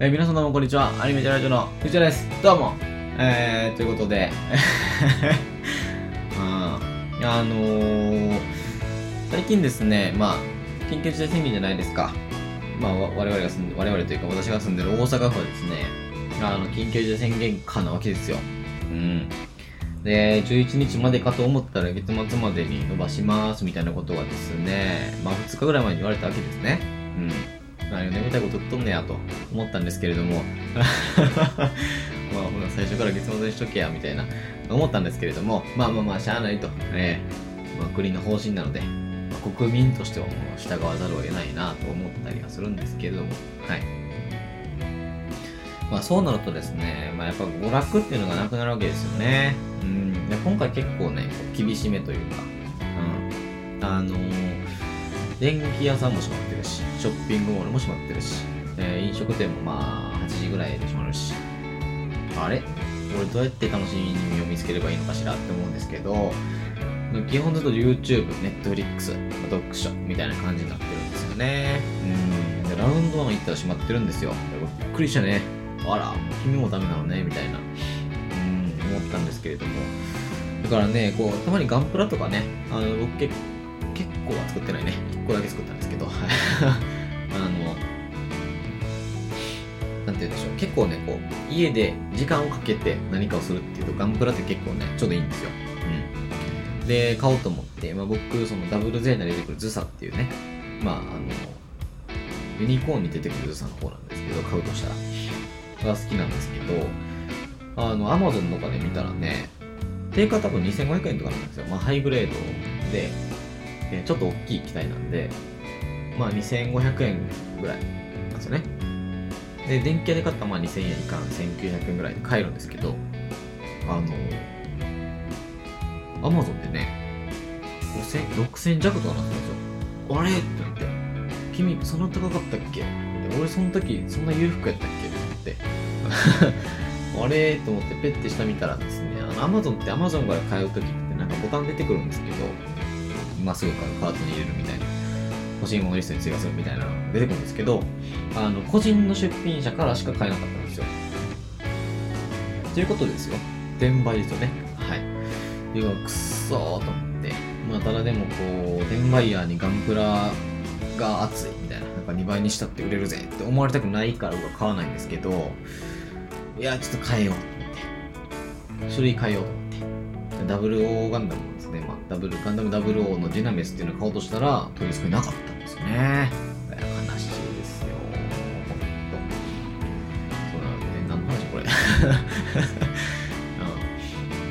えー皆さんどうもこんにちは。アニメテラジオの藤田です。どうも。えー、ということで、うん、あのー、最近ですね、まあ、緊急事態宣言じゃないですか。まあ、わ我々が住んで、我々というか私が住んでる大阪府はですね、あの、緊急事態宣言下なわけですよ。うん。で、11日までかと思ったら月末までに伸ばしますみたいなことがですね、まあ2日ぐらい前に言われたわけですね。うん。何を眠たいこと言っとんねやと思ったんですけれども、まあほら最初から月末にしとけやみたいな思ったんですけれども、まあまあまあしゃあないと。ねまあ国の方針なので、まあ国民としてはもう従わざるを得ないなと思ったりはするんですけれども、はい。まあそうなるとですね、まあやっぱ娯楽っていうのがなくなるわけですよね。うん。で今回結構ね、厳しめというか、うん。あのー電気屋さんも閉まってるし、ショッピングモールも閉まってるし、えー飲食店もまあ8時ぐらいで閉まるし、あれ？俺どうやって楽しみを見つければいいのかしらって思うんですけど、基本ずっと YouTube、Netflix、読書みたいな感じになってるんですよね。うん。で、ラウンドワン行ったら閉まってるんですよ。びっくりしたね。あら、君もダメなのね、みたいな。うん、思ったんですけれども。だからね、こう、たまにガンプラとかね、あの、僕結結構は作ってないね。1個だけ作ったんですけど、あの、なんて言うんでしょう。結構ね、こう、家で時間をかけて何かをするっていうと、ガンプラって結構ね、ちょうどいいんですよ。うん。で、買おうと思って、まあ僕、そのダブルゼーナで出てくるズサっていうね、まあ、あの、ユニコーンに出てくるズサの方なんですけど、買うとしたら、が好きなんですけど、あの、アマゾンとかで見たらね、定価多分2500円とかなんですよ。まあ、ハイグレードで、えちょっと大きい機体なんで、まあ2500円ぐらいなんですよね。で、電気屋で買ったまあ2000円以下、1900円ぐらいで買えるんですけど、あの、アマゾンでね、5000、6000弱とかなったんですよ。あれ？ってなって、君そんな高かったっけ？で俺その時そんな裕福やったっけ？って思って。あれ？と思ってペッて下見たらですね、あの、アマゾンってアマゾンから買う時ってなんかボタン出てくるんですけど、今すぐ買うカートに入れるみたいな、欲しいものリストに追加するみたいなのが出てくるんですけど、あの、個人の出品者からしか買えなかったんですよ。ということですよ。転売ですよね。はい。で、うわくっそーと思って。まあ、ただでもこう、転売ヤーにガンプラが熱いみたいな、なんか2倍にしたって売れるぜって思われたくないから僕は買わないんですけど、いや、ちょっと変えようと思って。種類変えようと思って。ダブルオーガンダムダブル、ガンダムダブルオーのジェナメスっていうのを買おうとしたら、取り付けなかったんですよね。悲しいですよ。ほんと。そうなので、ね何の話これ。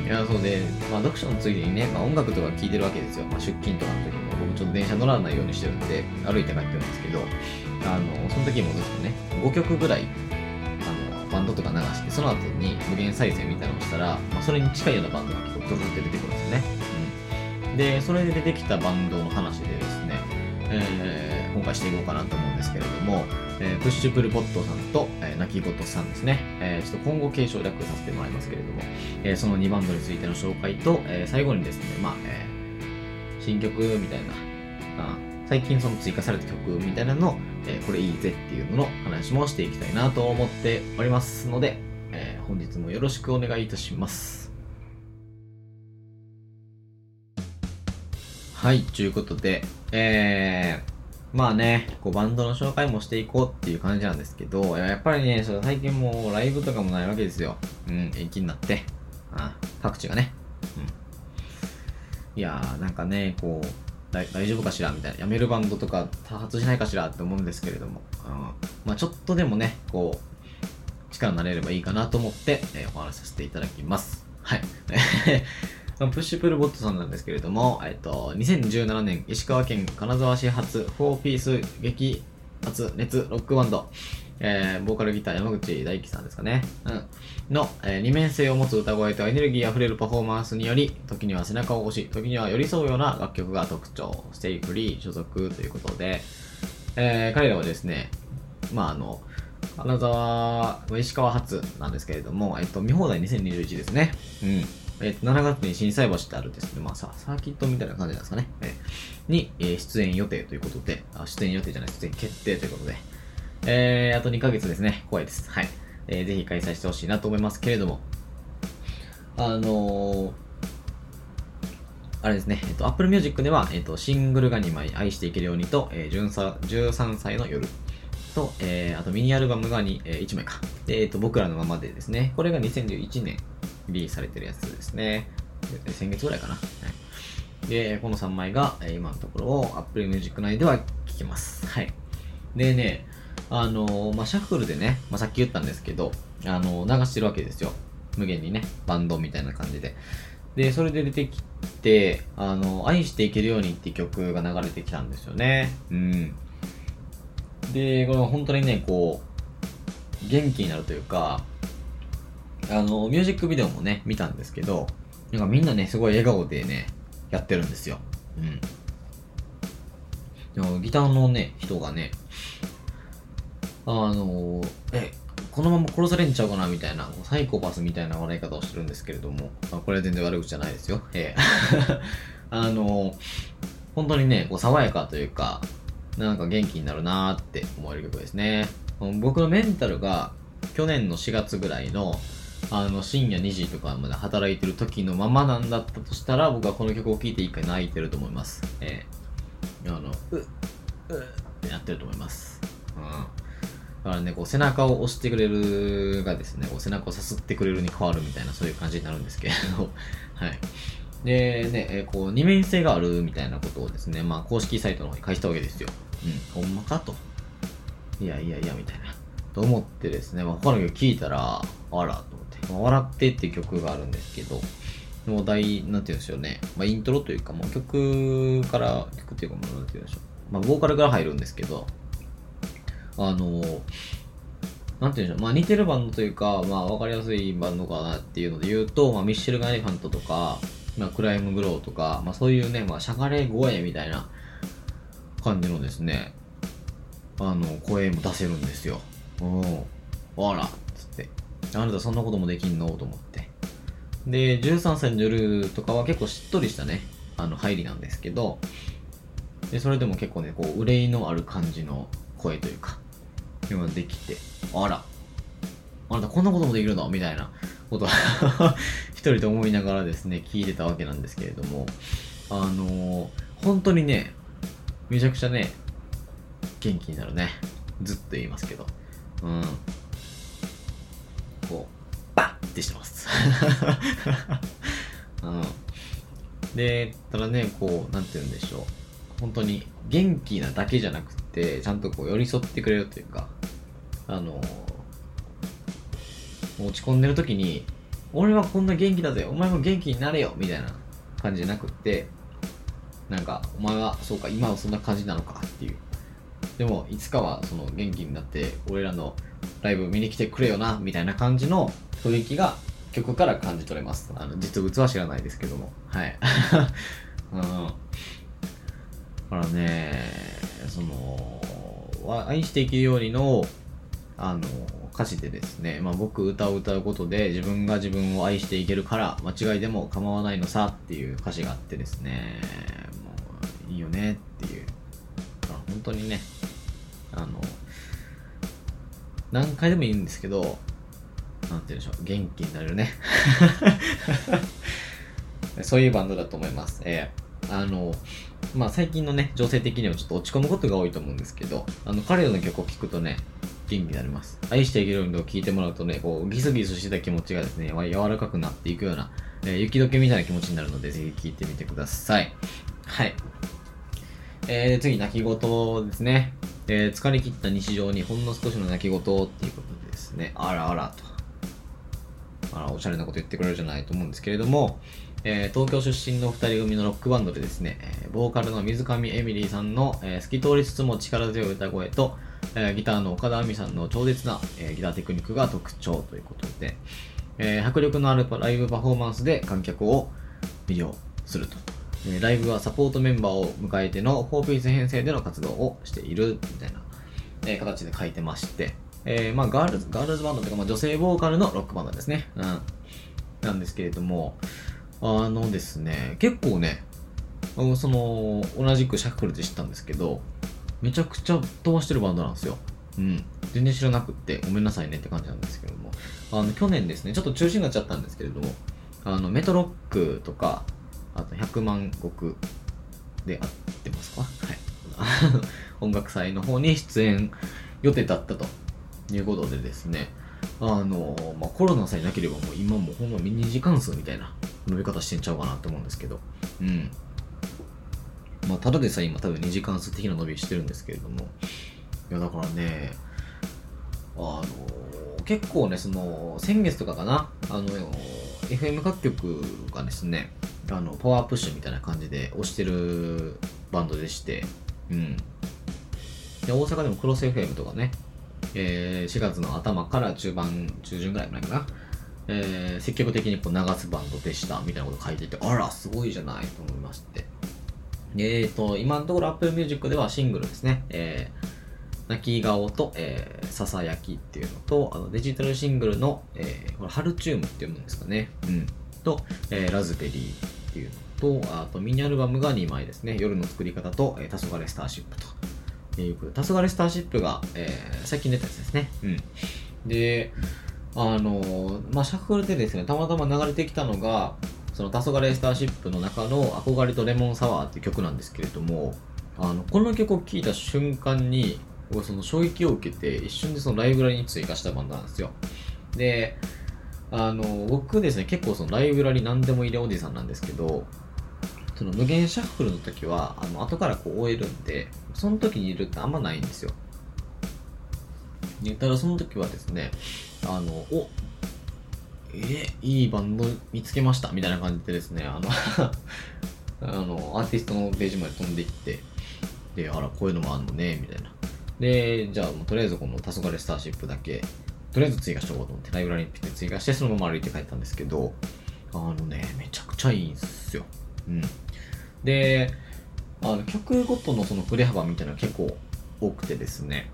うんいや、そうで、まあ、読書のついでにね、まあ、音楽とか聴いてるわけですよ。まあ、出勤とかの時も、僕ちょっと電車乗らないようにしてるんで、歩いて帰ってるんですけど、あの、その時もずっとね、5曲ぐらい、あの、バンドとか流して、その後に無限再生みたいなのをしたら、まあ、それに近いようなバンドが結構ドルって出てくるんですよね。で、それで出てきたバンドの話でですね、えー今回していこうかなと思うんですけれども、えープッシュプルポットさんと、えー、泣き言さんですね、えーちょっと今後継承略させてもらいますけれども、えーその2バンドについての紹介と、えー最後にですね、まあ、えー新曲みたいな、あ最近その追加された曲みたいなの、えーこれいいぜっていうのの話もしていきたいなと思っておりますので、えー本日もよろしくお願いいたします。はい、ということで、えー、まあね、こうバンドの紹介もしていこうっていう感じなんですけど、やっぱりね、その最近もうライブとかもないわけですよ。うん、延期になって。あ各地がね。うん。いやー、なんかね、こう、大大丈夫かしらみたいな。やめるバンドとか多発しないかしらって思うんですけれども。うん、まあちょっとでもね、こう、力になれればいいかなと思って、えーお話しさせていただきます。はい。プッシュプルボットさんなんですけれども、えっと、2017年、石川県金沢市発4ピース激発熱ロックバンド、えーボーカルギター山口大輝さんですかね。うん。の、えー二面性を持つ歌声とエネルギーあふれるパフォーマンスにより、時には背中を押し、時には寄り添うような楽曲が特徴、ステイフリー所属ということで、えー彼らはですね、まああの、金沢、石川発なんですけれども、えっと、見放題2021ですね。うん。えっと、7月に心斎橋ってあるんですね、まあさ、サーキットみたいな感じなんですかね。えーに、えー出演予定ということで、あ、出演予定じゃない、出演決定ということで、えー、あと2ヶ月ですね。怖いです。はい。えー、ぜひ開催してほしいなと思いますけれども。あのー、あれですね、えっと、Apple Music では、えっと、シングルが2枚、愛していけるようにと、えー、13歳の夜と、えー、あとミニアルバムが2、えー、1枚か。で、えっと、僕らのままでですね、これが2011年リリースされてるやつですね。先月ぐらいかな。はい、で、この3枚が、え、今のところを Apple Music 内では聴けます。はい。でね、あのー、まあ、シャッフルでね、まあ、さっき言ったんですけど、あのー、流してるわけですよ。無限にね、バンドみたいな感じで。で、それで出てきて、あの、愛していけるようにって曲が流れてきたんですよね。うん。で、これ本当にね、こう、元気になるというか、あの、ミュージックビデオもね、見たんですけど、なんかみんなね、すごい笑顔でね、やってるんですよ。うん。でもギターのね、人がね、あのえ、このまま殺されんちゃうかなみたいな、サイコパスみたいな笑い方をしてるんですけれども、まあ、これは全然悪口じゃないですよ。ええ あの本当にね、こう爽やかというか、なんか元気になるなーって思える曲ですね。僕のメンタルが去年の4月ぐらいのあの深夜2時とかまで働いてる時のままなんだったとしたら僕はこの曲を聴いて一回泣いてると思います。ええー、あの、う、うってやってると思います。うん。だからね、こう背中を押してくれるがですね、こう背中をさすってくれるに変わるみたいなそういう感じになるんですけれど、はい。で、ね、えー、こう二面性があるみたいなことをですね、まあ公式サイトの方に返したわけですよ。うん、ほんまかと。いやいやいや、みたいな。と思ってですね、まあ、他の曲聴いたら、あら、と笑ってっていう曲があるんですけど、もう大、なんて言うんでしょうね、まあ、イントロというか、もう曲から、曲っていうか、なんて言うんでしょう。まあ、ボーカルから入るんですけど、あのなんて言うんでしょう、まあ似てるバンドというか、まあわかりやすいバンドかなっていうので言うと、まあミッシェル・ガイファントとか、まあクライム・グローとか、まあそういうね、まあしゃがれ声みたいな感じのですね、あの、声も出せるんですよ。うん。あら、あなたそんなこともできんの？と思って。で、13歳の夜とかは結構しっとりしたね、あの、入りなんですけど、で、それでも結構ね、こう、憂いのある感じの声というか、できて、あら、あなたこんなこともできるの？みたいなことは 一人で思いながらですね、聞いてたわけなんですけれども、あのー、本当にね、めちゃくちゃね、元気になるね。ずっと言いますけど。うん。こう、バッってしてます。うん。で、ただね、こう、なんて言うんでしょう。本当に元気なだけじゃなくて、ちゃんとこう寄り添ってくれるというか、あの落ち込んでる時に、俺はこんな元気だぜ、お前も元気になれよ、みたいな感じじゃなくって、なんか、お前は、そうか、今はそんな感じなのかっていう。でも、いつかはその元気になって、俺らのライブ見に来てくれよな、みたいな感じの雰囲気が曲から感じ取れます。あの、実物は知らないですけども。はい。うん。だからね、その、愛していけるようにの、あの、歌詞でですね、まあ、僕歌を歌うことで自分が自分を愛していけるから間違いでも構わないのさっていう歌詞があってですね、もういいよねっていう。本当にね、あの、何回でもいいんですけど、なんて言うんでしょう、元気になれるね。そういうバンドだと思います。えー、あの、まあ、最近のね、情勢的にはちょっと落ち込むことが多いと思うんですけど、あの、彼らの曲を聴くとね、元気になります。愛していけるのを聴いてもらうとね、こう、ギスギスしてた気持ちがですね、柔らかくなっていくような、えー、雪解けみたいな気持ちになるので、ぜひ聴いてみてください。はい。えー、次、泣き言ですね。えー、疲れ切った日常にほんの少しの泣き言っていうことですね、あらあらと。あら、おしゃれなこと言ってくれるじゃないと思うんですけれども、えー、東京出身の2人組のロックバンドでですね、え、ボーカルの水上エミリーさんの、えー、透き通りつつも力強い歌声と、えー、ギターの岡田亜美さんの超絶な、えー、ギターテクニックが特徴ということで、えー、迫力のあるライブパフォーマンスで観客を魅了すると。えライブはサポートメンバーを迎えての4ピース編成での活動をしているみたいな、え形で書いてまして、えー、まあガールズ、ガールズバンドというか、まあ、女性ボーカルのロックバンドですね。うん。なんですけれども、あのですね、結構ね、その、同じくシャッフルで知ったんですけど、めちゃくちゃ飛ばしてるバンドなんですよ。うん。全然知らなくって、ごめんなさいねって感じなんですけども。あの、去年ですね、ちょっと中止になっちゃったんですけれども、あの、メトロックとか、あと100万石で合ってますか？はい。音楽祭の方に出演予定だったということでですね、あの、まあ、コロナさえなければもう今もうほんまミニ時間数みたいな伸び方してんちゃうかなって思うんですけど、うん。まあ、ただでさえ今多分2時間数的な伸びしてるんですけれども、いやだからね、あの、結構ね、その、先月とかかな、あの、FM 各局がですね、あの、パワープッシュみたいな感じで押してるバンドでして、うん。で、大阪でもクロス FM とかね、えー4月の頭から中盤、中旬ぐらいまでかな、えー積極的にこう流すバンドでしたみたいなこと書いてて、あら、すごいじゃないと思いまして。えーと、今のところ Apple Music ではシングルですね、えー、泣き顔と、えー、ささやきっていうのと、あのデジタルシングルの、えー、これハルチュームって読むんですかね。うん。と、えーラズベリーっていうのと、あとミニアルバムが2枚ですね。夜の作り方と、えー、黄昏スターシップと。えーいうことで黄昏スターシップが、えー最近出たやつですね。うん。で、あのーまあ、シャッフルでですね、たまたま流れてきたのが、その黄昏スターシップの中の憧れとレモンサワーっていう曲なんですけれども、あの、この曲を聴いた瞬間に、僕その衝撃を受けて、一瞬でそのライブラリに追加したバンドなんですよ。で、あの、僕ですね、結構そのライブラリ何でも入れおじさんなんですけど、その無限シャッフルの時は、あの、後からこう終えるんで、その時にいるってあんまないんですよ。ねただその時はですね、あの、おえいいバンド見つけましたみたいな感じでですね、あの あの、アーティストのページまで飛んでいって、で、あら、こういうのもあんのね、みたいな。で、じゃあとりあえずこの黄昏スターシップだけ、とりあえず追加しとこうと思って、ライブラリにピッて追加して、そのまま歩いて帰ったんですけど、あのね、めちゃくちゃいいんすよ。うん。で、あの曲ごとのその振れ幅みたいなの結構多くてですね、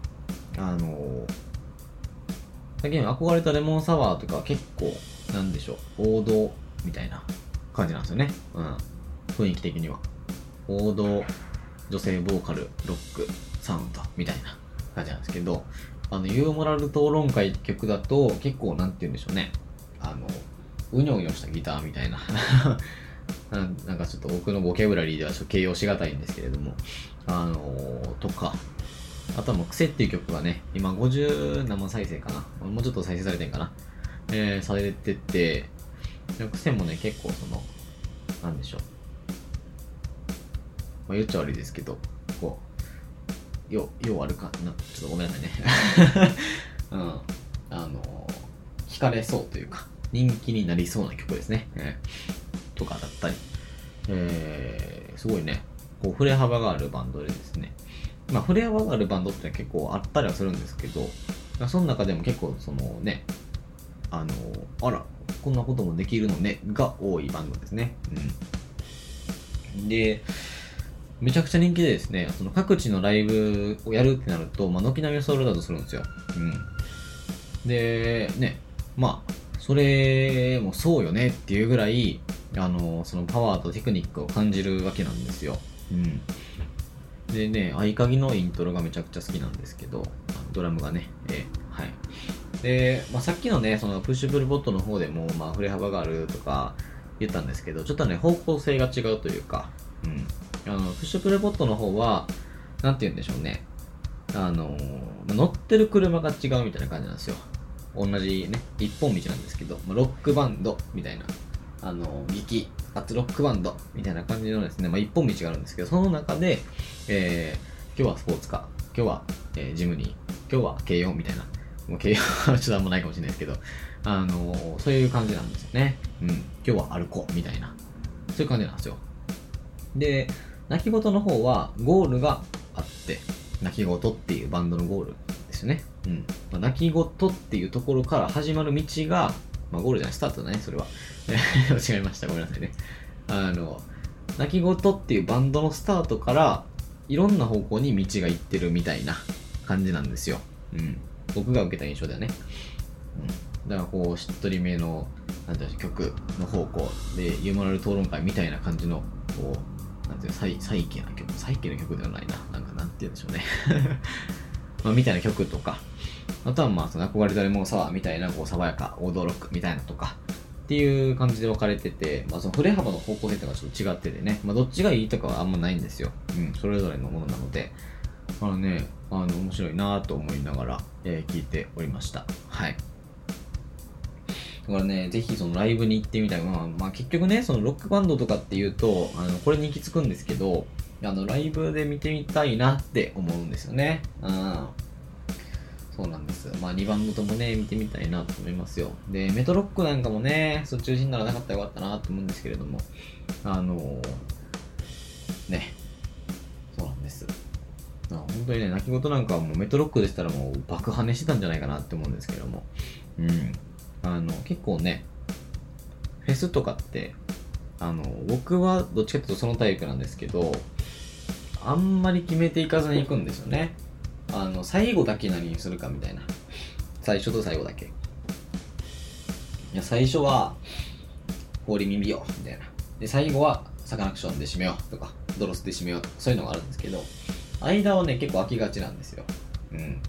あの、最近憧れたレモンサワーとか結構、なんでしょう、王道みたいな感じなんですよね。うん。雰囲気的には。王道、女性ボーカル、ロック、サウンドみたいな感じなんですけど、あの、ユーモラル討論会曲だと、結構、なんて言うんでしょうね。あの、うにょうにょしたギターみたいな。なんなんかちょっと僕のボキャブラリーでは形容しがたいんですけれども、あのとか、あとはもう癖っていう曲がね、今50何万再生かな。もうちょっと再生されてんかな。えー、されてて、癖もね、結構その、なんでしょう。まあ、言っちゃ悪いですけど、こう、よ、ようあるかな。ちょっとごめんなさいね。うん。あの惹かれそうというか、人気になりそうな曲ですね。えーとかだったり、えー、すごいね、こう、振れ幅があるバンドでですね、まあ、振れ幅があるバンドって結構あったりはするんですけど、その中でも結構そのね、あの、あら、こんなこともできるのね、が多いバンドですね。うん。で、めちゃくちゃ人気でですね、その各地のライブをやるってなると、まあ、軒並みソールドアウトするんですよ。うん。で、ね、まあ、それもそうよねっていうぐらい、あの、そのパワーとテクニックを感じるわけなんですよ。うん。でね、合鍵のイントロがめちゃくちゃ好きなんですけど、ドラムがね、えーはい。で、まあ、さっきのね、そのプッシュプルボットの方でも、まあ、振れ幅があるとか言ったんですけど、ちょっとね、方向性が違うというか、うん。あの、プッシュプルボットの方は、なんて言うんでしょうね。あの乗ってる車が違うみたいな感じなんですよ。同じね、一本道なんですけど、ロックバンドみたいな、あの、劇、あとロックバンドみたいな感じのですね、まあ、一本道があるんですけど、その中で、えー、今日はスポーツカー、今日は、えージムニー、今日は軽音みたいな、もう軽音はちょっとあんまないかもしれないですけど、あのそういう感じなんですよね。うん。今日は歩こうみたいな、そういう感じなんですよ。で、泣き言の方はゴールがあって、泣き言っていうバンドのゴールですよね。うん。まあ、泣き言っていうところから始まる道が、まあゴールじゃない、スタートだね、それは。違えました、ごめんなさいね。あの、泣き言っていうバンドのスタートから、いろんな方向に道が行ってるみたいな感じなんですよ。うん。僕が受けた印象だよね。うん。だからこう、しっとりめの、なんていうの曲の方向で、ユーモラル討論会みたいな感じの、こう、なんていうの、サイサイケな曲、サイケな曲ではないな。なんか、なんて言うんでしょうね。まあ、みたいな曲とか、あとはまあ、その憧れたレモンサワーみたいな、こう、爽やか、驚くみたいなとか、っていう感じで分かれてて、まあ、その振れ幅の方向性とかちょっと違っててね、まあ、どっちがいいとかはあんまないんですよ。うん、それぞれのものなので、あのね、あの、面白いなと思いながら、えー、聞いておりました。はい。だからね、ぜひそのライブに行ってみたい。まあ、まあ、結局ね、そのロックバンドとかっていうと、あの、これに行き着くんですけど、あの、ライブで見てみたいなって思うんですよね。うん。そうなんです。まあ、2バンドともね、見てみたいなと思いますよ。で、メトロックなんかもね、そっち中心ならなかったらよかったなと思うんですけれども、あのー、ね、そうなんです。本当にね、泣き言なんかはもうメトロックでしたらもう爆跳ねしてたんじゃないかなって思うんですけども、うん。あの、結構ね、フェスとかって、あの、僕はどっちかっていうとそのタイプなんですけど、あんまり決めていかずに行くんですよね。あの、最後だけ何にするかみたいな。最初と最後だけ。いや、最初は、氷耳よ、みたいな。で、最後は、サカナクションで締めようとか、ドロスで締めようとか、そういうのがあるんですけど、間はね、結構空きがちなんですよ。うん。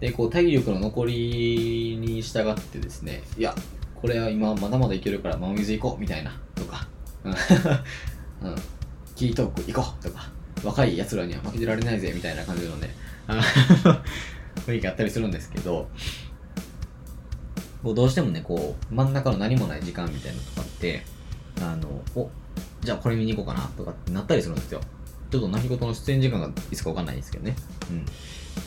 で、こう、体力の残りに従ってですね、いや、これは今まだまだいけるから、真水行こう、みたいな、とか、うん、キートーク行こう、とか、若い奴らには負けてられないぜ、みたいな感じのね、雰囲気あったりするんですけど、こうどうしてもね、こう、真ん中の何もない時間みたいなのとかって、あの、お、じゃあこれ見に行こうかな、とかってなったりするんですよ。ちょっと泣き言の出演時間がいつかわかんないんですけどね。うん。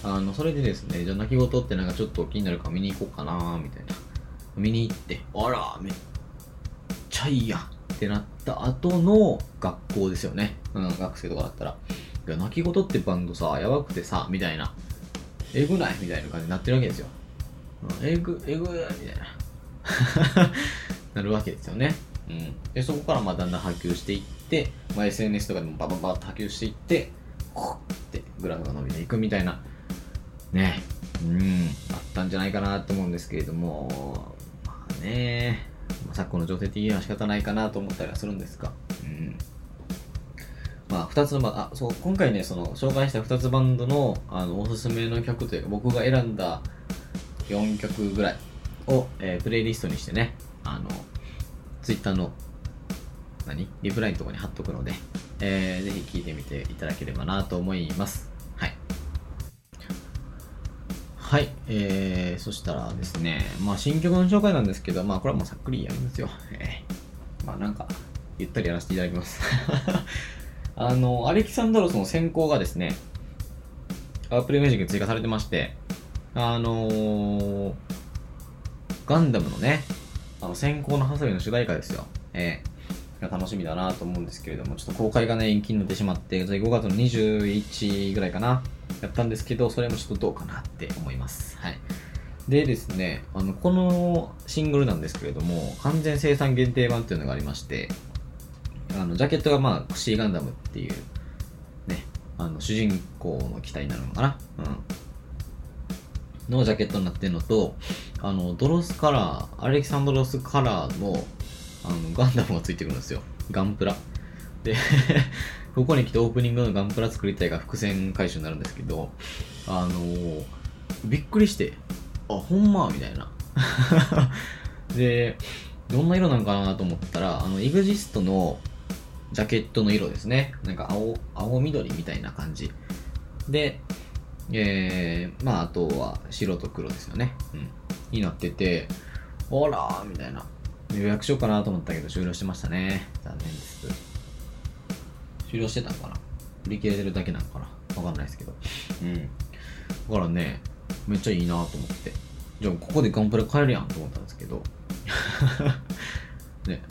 あの、それでですね、じゃあ泣き言ってなんかちょっと気になるか見に行こうかな、みたいな。見に行って、あら、めっちゃいいやってなった後の学校ですよね。うん、学生とかだったら。いや、泣き言ってバンドさ、やばくてさ、みたいな。えぐない？みたいな感じになってるわけですよ。うん、えぐ、えぐみたいな。なるわけですよね。うん。で、そこからまあだんだん波及していって、まあ、SNS とかでもバババッと波及していって、こうってグラフが伸びていくみたいな、ね。うん、あったんじゃないかなと思うんですけれども、まあね、昨今の情勢的には仕方ないかなと思ったりはするんですが、うん。まあ、2つの、あ、そう、今回ね、その、紹介した2つバンドの、あの、おすすめの曲というか、僕が選んだ4曲ぐらいを、えー、プレイリストにしてね、あの、ツイッターの、何？リプライのところに貼っとくので、えー、ぜひ聴いてみていただければなと思います。はい。えー、そしたらですね、まあ、新曲の紹介なんですけど、まあ、これはもうさっくりやるんですよ。えー、まあ、なんか、ゆったりやらせていただきます。あの、アレキサンドロスの先行がですね、アップルミュージックに追加されてまして、あのー、ガンダムのね、あの、閃光のハサウェイの主題歌ですよ。えー、楽しみだなと思うんですけれども、ちょっと公開がね、延期になってしまって、5月の21ぐらいかな、やったんですけど、それもちょっとどうかなって思います。はい。でですね、あの、このシングルなんですけれども、完全生産限定盤っていうのがありまして、あの、ジャケットがまあ、シーガンダムっていう、ね、あの、主人公の機体になるのかなうん。のジャケットになってるのと、あの、ドロスカラー、アレキサンドロスカラーの、あの、ガンダムがついてくるんですよ。ガンプラ。でここに来てオープニングのガンプラ作りたいが伏線回収になるんですけど、あのー、びっくりして、あ、ほんま？みたいな。で、どんな色なんかなと思ったら、あの、エグジストのジャケットの色ですね。なんか青、青緑みたいな感じ。で、えー、まあ、あとは白と黒ですよね。うん。になってて、ほらーみたいな。予約しようかなと思ったけど終了してましたね。残念です。終了してたのかな？売り切れてるだけなのかな？わかんないですけど。うん。だからね、めっちゃいいなと思って。じゃあ、ここでガンプラ買えるやんと思ったんですけど。ね。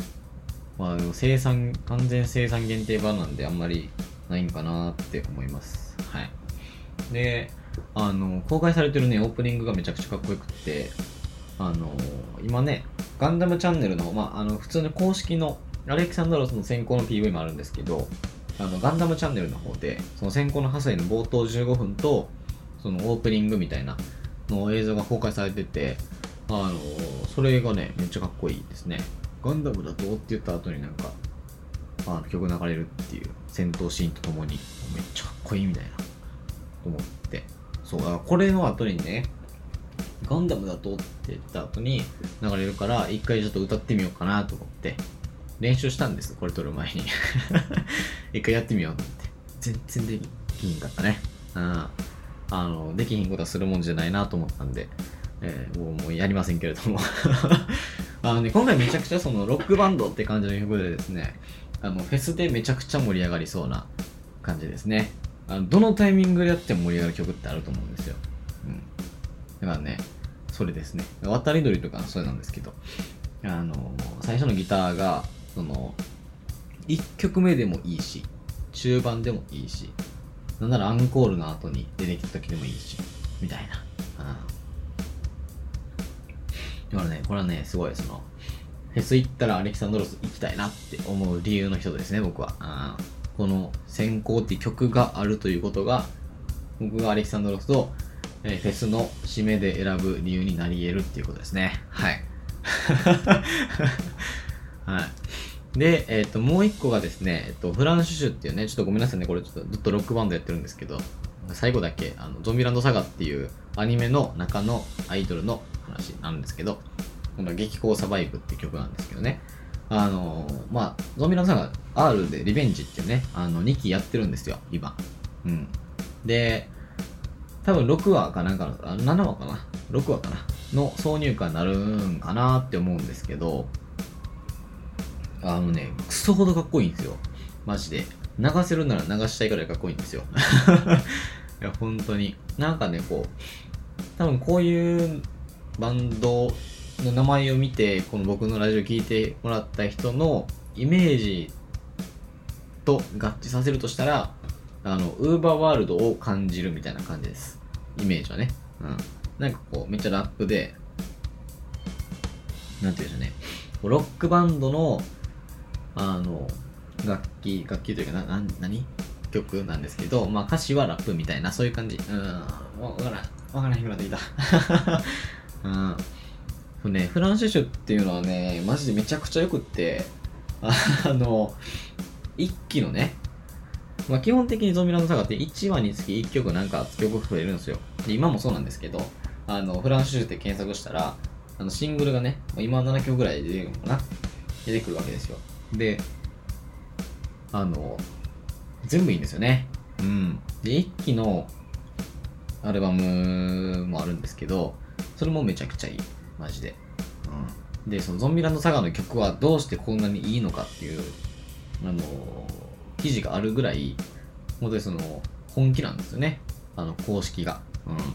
まあ、生産、完全生産限定版なんであんまりないんかなって思います。はい。で、あの、公開されてるね、オープニングがめちゃくちゃかっこよくって、あの、今ね、ガンダムチャンネルの、まあ、あの、普通の公式の、アレキサンドロスの先行の PV もあるんですけど、あの、ガンダムチャンネルの方で、その先行のハサイの冒頭15分と、そのオープニングみたいなの映像が公開されてて、あの、それがね、めっちゃかっこいいですね。ガンダムだとって言った後になんか、あの曲流れるっていう戦闘シーンとともにめっちゃかっこいいみたいなと思ってそう、だからこれの後にね、ガンダムだとって言った後に流れるから、一回ちょっと歌ってみようかなと思って、練習したんです、これ撮る前に。一回やってみようと思って。全然できひんかったね。うん。あの、できひんことはするもんじゃないなと思ったんで、えーもうやりませんけれども。あのね、今回めちゃくちゃそのロックバンドって感じの曲でですね、あの、フェスでめちゃくちゃ盛り上がりそうな感じですね。あのどのタイミングでやっても盛り上がる曲ってあると思うんですよ。うん。だからね、それですね。渡り鳥とかそれなんですけど、あの、最初のギターが、その、1曲目でもいいし、中盤でもいいし、なんならアンコールの後に出てきた時でもいいし、みたいな。うん。だからね、これはね、すごいその、フェス行ったらアレキサンドロス行きたいなって思う理由の一つですね、僕は。うんこの先行って曲があるということが、僕がアレキサンドロスと、えフェスの締めで選ぶ理由になり得るっていうことですね。はい。はい。で、えっ、と、もう一個がですね、えっ、と、フランシュシュっていうね、ちょっとごめんなさいね、これちょっとずっとロックバンドやってるんですけど、最後だけ、あの、ゾンビランドサガっていうアニメの中のアイドルの話なんですけど、この激高サバイブっていう曲なんですけどね、あのまあ、ゾンビランドサガ R でリベンジっていうね、あの、2期やってるんですよ、今。うん。で、多分6話かなんか、7話かな ?6 話かな？の挿入歌になるんかなって思うんですけど、あのね、クソほどかっこいいんですよ。マジで。流せるなら流したいくらいかっこいいんですよ。いや、本当に。なんかね、こう、多分こういうバンドの名前を見て、この僕のラジオ聞いてもらった人のイメージと合致させるとしたら、あの、ウーバーワールドを感じるみたいな感じです。イメージはね。うん。なんかこう、めっちゃラップで、なんていうんでしょうね。ロックバンドの、あの、楽器、楽器というか、な、な、何曲なんですけど、まあ歌詞はラップみたいな、そういう感じ。うん。わからん。わからんくなってきた。うん。そうね、フランシュシュっていうのはね、マジでめちゃくちゃよくって、あの、一期のね、まあ、基本的にゾンビランドサガって1話につき1曲なんか曲増えるんですよ。で、今もそうなんですけど、あの、フランシュシュって検索したら、あの、シングルがね、まあ今7曲ぐらい出てくるのかな？出てくるわけですよ。で、あの、全部いいんですよね。うん。で、一期のアルバムもあるんですけど、それもめちゃくちゃいい。マジで。うん。で、そのゾンビランドサガの曲はどうしてこんなにいいのかっていう、あの、記事があるぐらい、本当にその、本気なんですよね。あの、公式が。うん。だか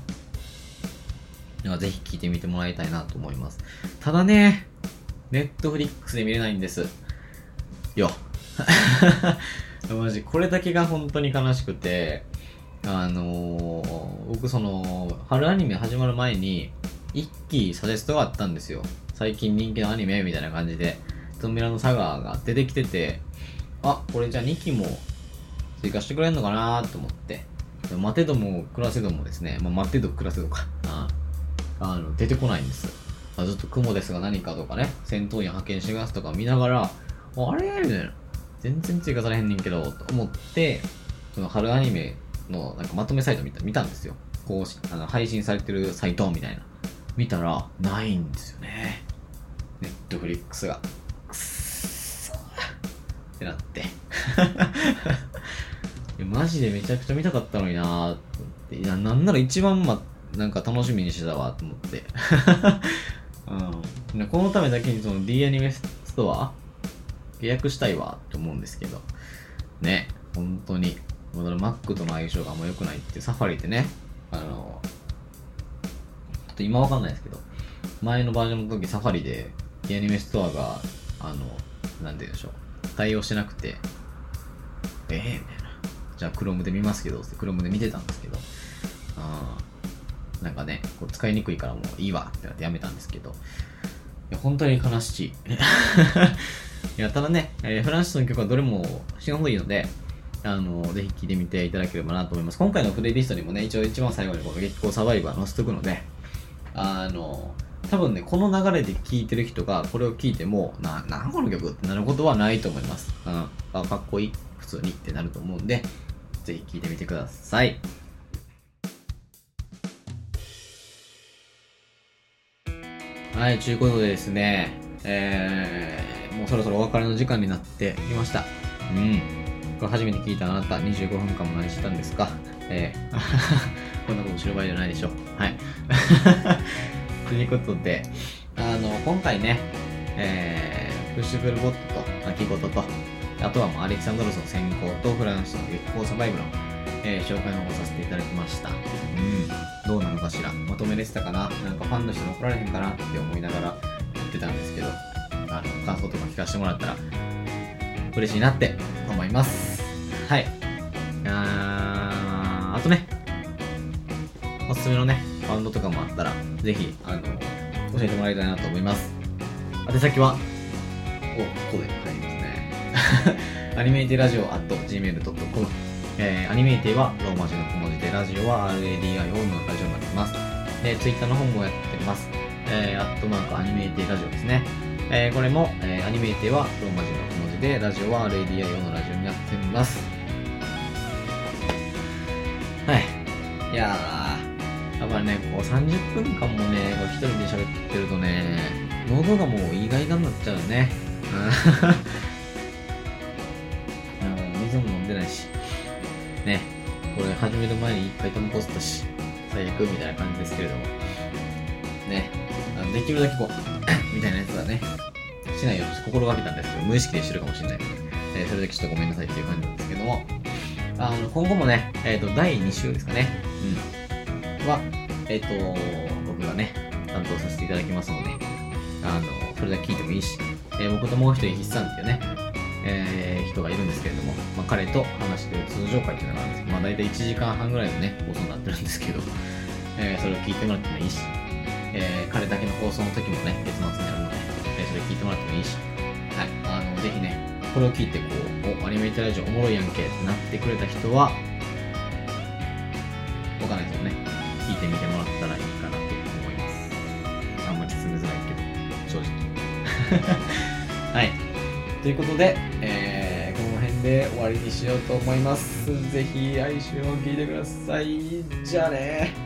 らぜひ聞いてみてもらいたいなと思います。ただね、ネットフリックスで見れないんです。よ。マジ、これだけが本当に悲しくて、あのー僕その、春アニメ始まる前に、一期サジェストがあったんですよ。最近人気のアニメみたいな感じで、ゾンビラのサガーが出てきてて、あ、これじゃあ2期も追加してくれんのかなと思って。待てども暮らせどもですね、まあ、待てど暮らせどか。ああの、出てこないんです。あずっと雲ですが何かとかね、戦闘員派遣しますとか見ながら、あれ？みたいな。全然追加されへんねんけど、と思って、その春アニメのなんかまとめサイト見た見たんですよ。こうあの配信されてるサイトみたいな。見たら、ないんですよね。ネットフリックスが。くっそーってなって。いやマジでめちゃくちゃ見たかったのになーって。いや、なんなら一番ま、なんか楽しみにしてたわと思って。うん。このためだけにその D アニメストア契約したいわって思うんですけど。ね、本当に。まだ Mac との相性があんま良くないって、サファリってね、あの、ちょっと今わかんないですけど、前のバージョンの時サファリでアニメストアが、あの、なんて言うんでしょう、対応してなくて、ええみたいな。じゃあ Chrome で見ますけど、って Chrome で見てたんですけど、あなんかね、こう使いにくいからもういいわってなってやめたんですけど、いや本当に悲しい。いや、ただね、えー、フランシスの曲はどれも死ぬほどいいので、あの、ぜひ聴いてみていただければなと思います。今回のプレイリストにもね、一応一番最後にこの月光サバイバー載せとくので、あの、多分ね、この流れで聴いてる人がこれを聴いても、な、なんこの曲ってなることはないと思います。うん。あ、かっこいい。普通にってなると思うんで、ぜひ聴いてみてください。はい、ということでですね、えー、もうそろそろお別れの時間になってきました。うん。これ初めて聞いたあなた、25分間も何してたんですか？えー、こんなことしてる場合じゃないでしょ。はい。ということで、あの、今回ね、えー、プッシュブルボットと、泣き言と、あとはもうアレキサンドロスの先行とフランスの月光サバイブの、えー紹介の方をさせていただきました。うん。どうなのかしら？まとめれてたかな？なんかファンの人に怒られへんかな？って思いながら言ってたんですけど、あの、感想とか聞かせてもらったら、嬉しいなって思います。はい。あーあとね、おすすめのね、バンドとかもあったら、ぜひ、あの、教えてもらいたいなと思います。宛先は、お、ここで書いてますね。アニメイテラジオ at gmail.com えー、アニメイテはローマ字の小文字で、ラジオは RADIO のラジオになってます。で、ツイッターの方もやってます。えー、アットマークアニメイテラジオですね。えー、これも、えー、アニメイテはローマ字の小文字で、ラジオは RADIO のラジオになってます。はい。いやー、やっぱりね、こう30分間もね、こう一人で喋ってるとね、喉がもう意外がになっちゃうね。うん水も飲んでないし。ね、これ始める前に一回タバコ吸ったし、最悪みたいな感じですけれども。ね、できるだけこう、みたいなやつはね、しないように心がけたんですけど、無意識でしてるかもしれないので、えーそれだけちょっとごめんなさいっていう感じなんですけども、あの、今後もね、えっ、と、第2週ですかね、うん、は、えっ、と、僕がね、担当させていただきますので、あの、それだけ聞いてもいいし、え僕ともう一人、筆算っていうね、えー人がいるんですけれども、まあ、彼と話してる通常会っていうのがあるんですけど、まあ、大体1時間半ぐらいのね、放送になってるんですけど、えーそれを聞いてもらってもいいし、えー彼だけの放送の時もね、月末にあるので、えーそれ聞いてもらってもいいし、はい、あの、ぜひね、これを聞いて、こう、お、アニメイトラジオおもろいやんけってなってくれた人は、わかんないですよね、聞いてみてもらったらいいかなと思います。あんまり進めづらいけど、正直。はい。ということで、えー、この辺で終わりにしようと思います。ぜひ来週も聞いてください。じゃあね